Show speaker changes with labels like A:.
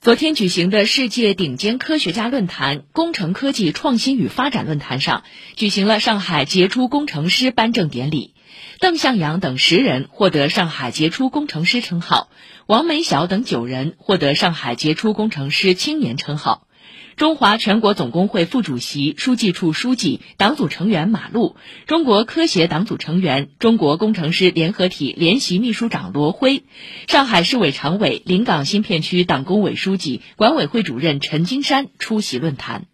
A: 昨天举行的世界顶尖科学家论坛“工程科技创新与发展论坛”上，举行了上海杰出工程师颁证典礼。邓向阳等十人获得上海杰出工程师称号，王梅晓等九人获得上海杰出工程师青年称号。中华全国总工会副主席、书记处书记、党组成员马路，中国科协党组成员、中国工程师联合体联席秘书长罗辉，上海市委常委、临港新片区党工委书记、管委会主任陈金山出席论坛。